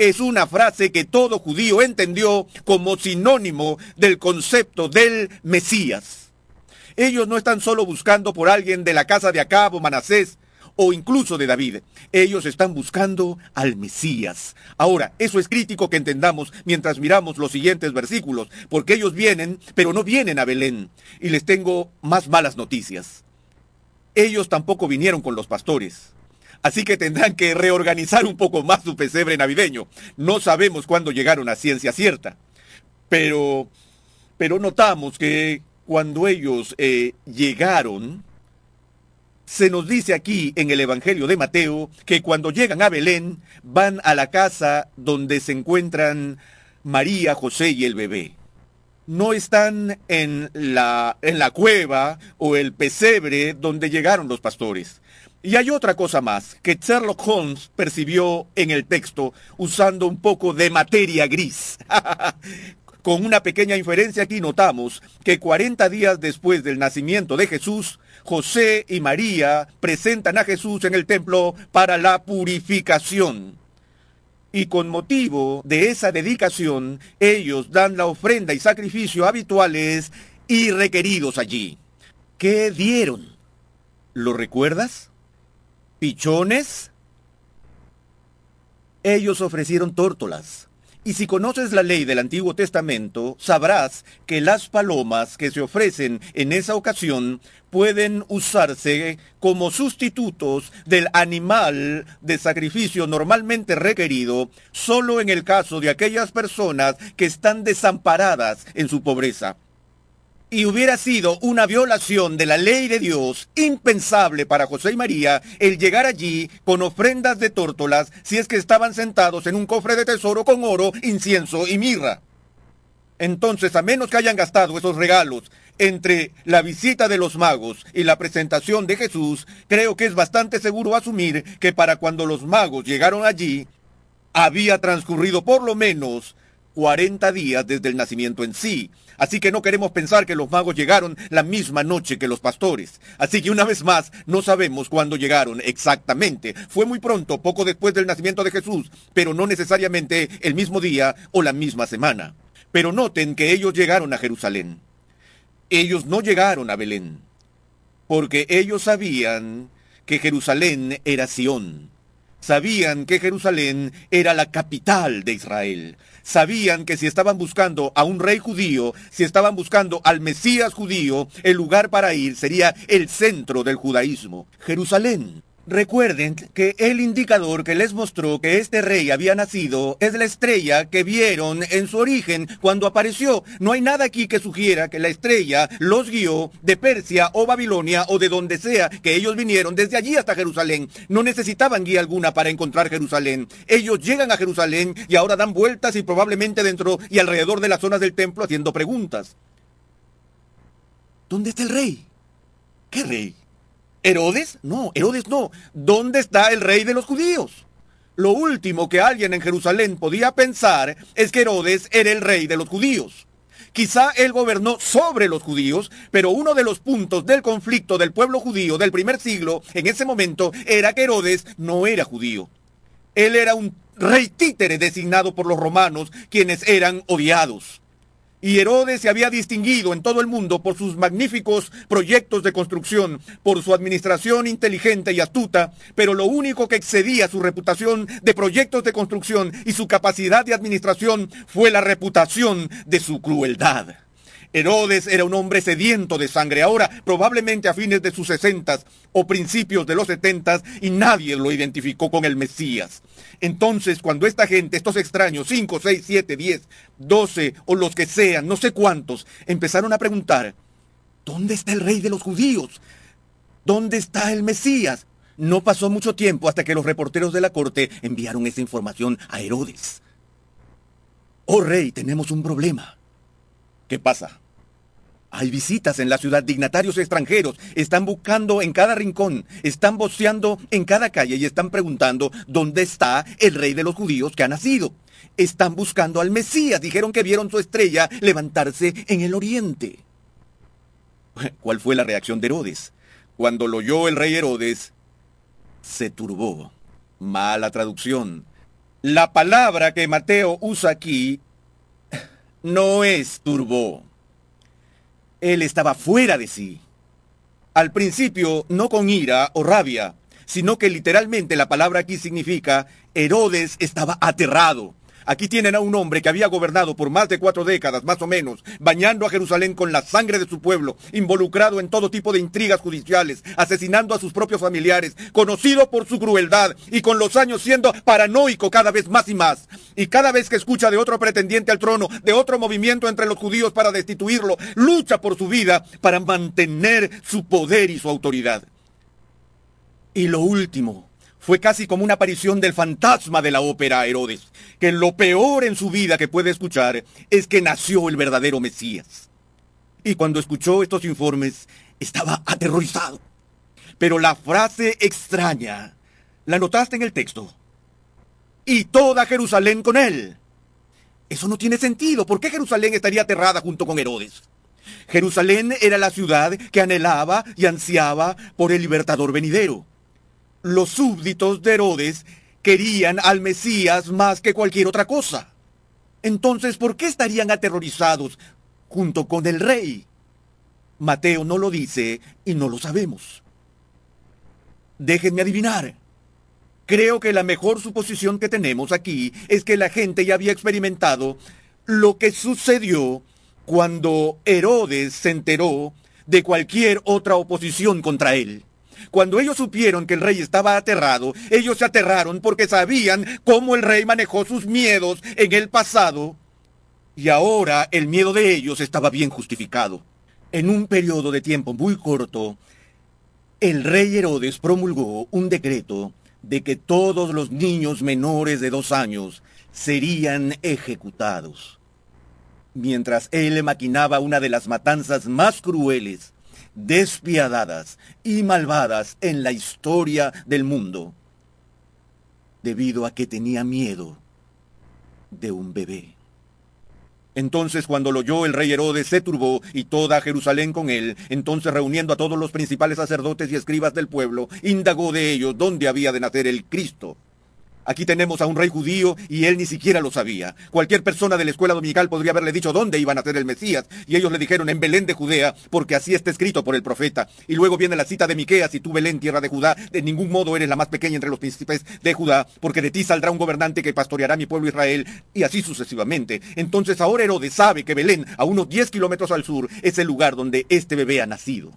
es una frase que todo judío entendió como sinónimo del concepto del Mesías. Ellos no están solo buscando por alguien de la casa de Acab o Manasés, o incluso de David. Ellos están buscando al Mesías. Ahora, eso es crítico que entendamos mientras miramos los siguientes versículos, porque ellos vienen, pero no vienen a Belén. Y les tengo más malas noticias. Ellos tampoco vinieron con los pastores. Así que tendrán que reorganizar un poco más su pesebre navideño. No sabemos cuándo llegaron a ciencia cierta. Pero, pero notamos que cuando ellos eh, llegaron, se nos dice aquí en el Evangelio de Mateo que cuando llegan a Belén van a la casa donde se encuentran María, José y el bebé. No están en la, en la cueva o el pesebre donde llegaron los pastores. Y hay otra cosa más que Sherlock Holmes percibió en el texto usando un poco de materia gris. Con una pequeña inferencia aquí notamos que 40 días después del nacimiento de Jesús, José y María presentan a Jesús en el templo para la purificación. Y con motivo de esa dedicación, ellos dan la ofrenda y sacrificio habituales y requeridos allí. ¿Qué dieron? ¿Lo recuerdas? Pichones. Ellos ofrecieron tórtolas Y si conoces la ley del Antiguo Testamento, sabrás que las palomas que se ofrecen en esa ocasión pueden usarse como sustitutos del animal de sacrificio normalmente requerido solo en el caso de aquellas personas que están desamparadas en su pobreza y hubiera sido una violación de la ley de Dios impensable para José y María el llegar allí con ofrendas de tórtolas si es que estaban sentados en un cofre de tesoro con oro, incienso y mirra. Entonces, a menos que hayan gastado esos regalos entre la visita de los magos y la presentación de Jesús, creo que es bastante seguro asumir que para cuando los magos llegaron allí, había transcurrido por lo menos 40 días desde el nacimiento en sí. Así que no queremos pensar que los magos llegaron la misma noche que los pastores. Así que una vez más, no sabemos cuándo llegaron exactamente. Fue muy pronto, poco después del nacimiento de Jesús, pero no necesariamente el mismo día o la misma semana. Pero noten que ellos llegaron a Jerusalén. Ellos no llegaron a Belén, porque ellos sabían que Jerusalén era Sión. Sabían que Jerusalén era la capital de Israel sabían que si estaban buscando a un rey judío, si estaban buscando al Mesías judío, el lugar para ir sería el centro del judaísmo, Jerusalén. Recuerden que el indicador que les mostró que este rey había nacido es la estrella que vieron en su origen cuando apareció. No hay nada aquí que sugiera que la estrella los guió de Persia o Babilonia o de donde sea que ellos vinieron desde allí hasta Jerusalén. No necesitaban guía alguna para encontrar Jerusalén. Ellos llegan a Jerusalén y ahora dan vueltas y probablemente dentro y alrededor de las zonas del templo haciendo preguntas. ¿Dónde está el rey? ¿Qué rey? ¿Herodes? No, Herodes no. ¿Dónde está el rey de los judíos? Lo último que alguien en Jerusalén podía pensar es que Herodes era el rey de los judíos. Quizá él gobernó sobre los judíos, pero uno de los puntos del conflicto del pueblo judío del primer siglo en ese momento era que Herodes no era judío. Él era un rey títere designado por los romanos, quienes eran odiados. Y Herodes se había distinguido en todo el mundo por sus magníficos proyectos de construcción, por su administración inteligente y astuta, pero lo único que excedía su reputación de proyectos de construcción y su capacidad de administración fue la reputación de su crueldad. Herodes era un hombre sediento de sangre, ahora probablemente a fines de sus sesentas o principios de los setentas, y nadie lo identificó con el Mesías. Entonces, cuando esta gente, estos extraños, 5, 6, 7, 10, 12 o los que sean, no sé cuántos, empezaron a preguntar, ¿dónde está el rey de los judíos? ¿Dónde está el Mesías? No pasó mucho tiempo hasta que los reporteros de la corte enviaron esa información a Herodes. Oh rey, tenemos un problema. ¿Qué pasa? Hay visitas en la ciudad, dignatarios extranjeros, están buscando en cada rincón, están voceando en cada calle y están preguntando dónde está el rey de los judíos que ha nacido. Están buscando al Mesías, dijeron que vieron su estrella levantarse en el oriente. ¿Cuál fue la reacción de Herodes? Cuando lo oyó el rey Herodes, se turbó. Mala traducción. La palabra que Mateo usa aquí no es turbó. Él estaba fuera de sí. Al principio, no con ira o rabia, sino que literalmente la palabra aquí significa Herodes estaba aterrado. Aquí tienen a un hombre que había gobernado por más de cuatro décadas, más o menos, bañando a Jerusalén con la sangre de su pueblo, involucrado en todo tipo de intrigas judiciales, asesinando a sus propios familiares, conocido por su crueldad y con los años siendo paranoico cada vez más y más. Y cada vez que escucha de otro pretendiente al trono, de otro movimiento entre los judíos para destituirlo, lucha por su vida para mantener su poder y su autoridad. Y lo último, fue casi como una aparición del fantasma de la ópera Herodes, que lo peor en su vida que puede escuchar es que nació el verdadero Mesías. Y cuando escuchó estos informes, estaba aterrorizado. Pero la frase extraña, la notaste en el texto. Y toda Jerusalén con él. Eso no tiene sentido. ¿Por qué Jerusalén estaría aterrada junto con Herodes? Jerusalén era la ciudad que anhelaba y ansiaba por el libertador venidero los súbditos de Herodes querían al Mesías más que cualquier otra cosa. Entonces, ¿por qué estarían aterrorizados junto con el rey? Mateo no lo dice y no lo sabemos. Déjenme adivinar. Creo que la mejor suposición que tenemos aquí es que la gente ya había experimentado lo que sucedió cuando Herodes se enteró de cualquier otra oposición contra él. Cuando ellos supieron que el rey estaba aterrado, ellos se aterraron porque sabían cómo el rey manejó sus miedos en el pasado y ahora el miedo de ellos estaba bien justificado. En un periodo de tiempo muy corto, el rey Herodes promulgó un decreto de que todos los niños menores de dos años serían ejecutados. Mientras él maquinaba una de las matanzas más crueles, despiadadas y malvadas en la historia del mundo, debido a que tenía miedo de un bebé. Entonces cuando lo oyó el rey Herodes se turbó y toda Jerusalén con él. Entonces reuniendo a todos los principales sacerdotes y escribas del pueblo, indagó de ellos dónde había de nacer el Cristo. Aquí tenemos a un rey judío y él ni siquiera lo sabía. Cualquier persona de la escuela dominical podría haberle dicho dónde iban a nacer el Mesías, y ellos le dijeron en Belén de Judea, porque así está escrito por el profeta. Y luego viene la cita de Miqueas, y tú Belén, tierra de Judá, de ningún modo eres la más pequeña entre los príncipes de Judá, porque de ti saldrá un gobernante que pastoreará mi pueblo Israel, y así sucesivamente. Entonces ahora Herodes sabe que Belén, a unos 10 kilómetros al sur, es el lugar donde este bebé ha nacido.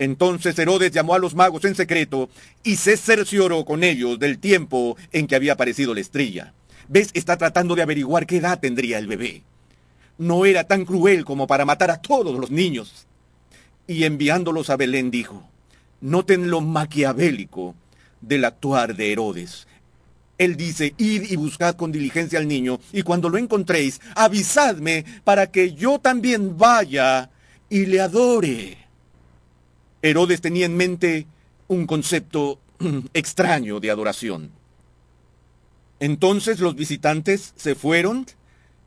Entonces Herodes llamó a los magos en secreto y se cercioró con ellos del tiempo en que había aparecido la estrella. ¿Ves? Está tratando de averiguar qué edad tendría el bebé. No era tan cruel como para matar a todos los niños. Y enviándolos a Belén dijo, noten lo maquiavélico del actuar de Herodes. Él dice, id y buscad con diligencia al niño, y cuando lo encontréis, avisadme para que yo también vaya y le adore. Herodes tenía en mente un concepto extraño de adoración. Entonces los visitantes se fueron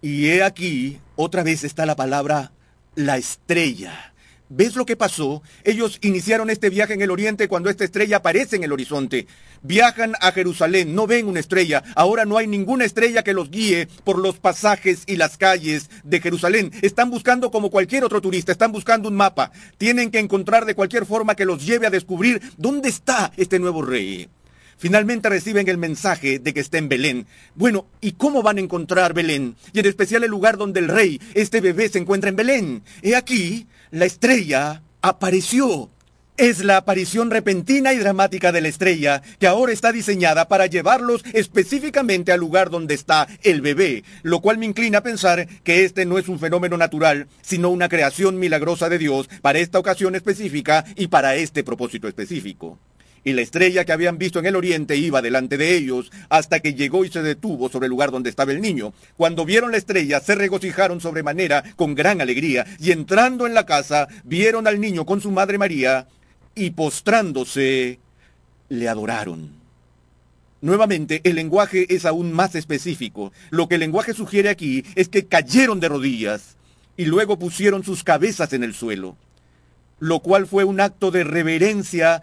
y he aquí, otra vez está la palabra la estrella. ¿Ves lo que pasó? Ellos iniciaron este viaje en el oriente cuando esta estrella aparece en el horizonte. Viajan a Jerusalén, no ven una estrella. Ahora no hay ninguna estrella que los guíe por los pasajes y las calles de Jerusalén. Están buscando como cualquier otro turista, están buscando un mapa. Tienen que encontrar de cualquier forma que los lleve a descubrir dónde está este nuevo rey. Finalmente reciben el mensaje de que está en Belén. Bueno, ¿y cómo van a encontrar Belén? Y en especial el lugar donde el rey, este bebé, se encuentra en Belén. He aquí, la estrella apareció. Es la aparición repentina y dramática de la estrella que ahora está diseñada para llevarlos específicamente al lugar donde está el bebé, lo cual me inclina a pensar que este no es un fenómeno natural, sino una creación milagrosa de Dios para esta ocasión específica y para este propósito específico y la estrella que habían visto en el oriente iba delante de ellos hasta que llegó y se detuvo sobre el lugar donde estaba el niño. Cuando vieron la estrella se regocijaron sobremanera con gran alegría y entrando en la casa vieron al niño con su madre María y postrándose le adoraron. Nuevamente, el lenguaje es aún más específico. Lo que el lenguaje sugiere aquí es que cayeron de rodillas y luego pusieron sus cabezas en el suelo, lo cual fue un acto de reverencia